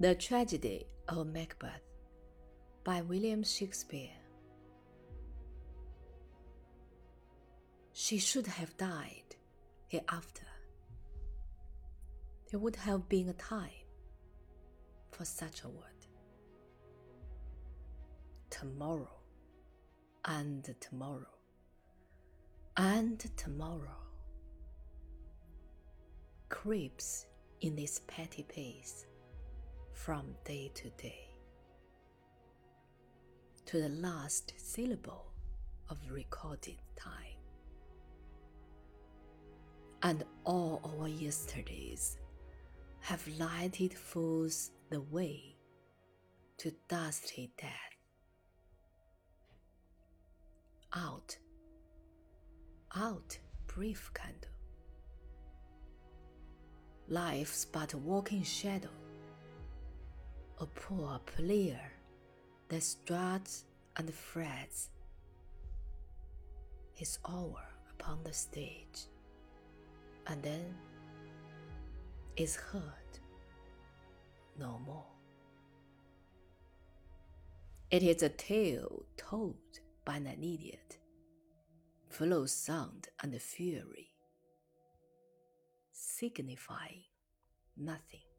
The Tragedy of Macbeth by William Shakespeare. She should have died hereafter. There would have been a time for such a word. Tomorrow, and tomorrow, and tomorrow creeps in this petty pace from day to day to the last syllable of recorded time. And all our yesterdays have lighted fools the way to dusty death. Out, out, brief candle. Life's but a walking shadow, a poor player that struts and frets his hour upon the stage, and then is heard no more. It is a tale told by an idiot, full of sound and fury, signifying nothing.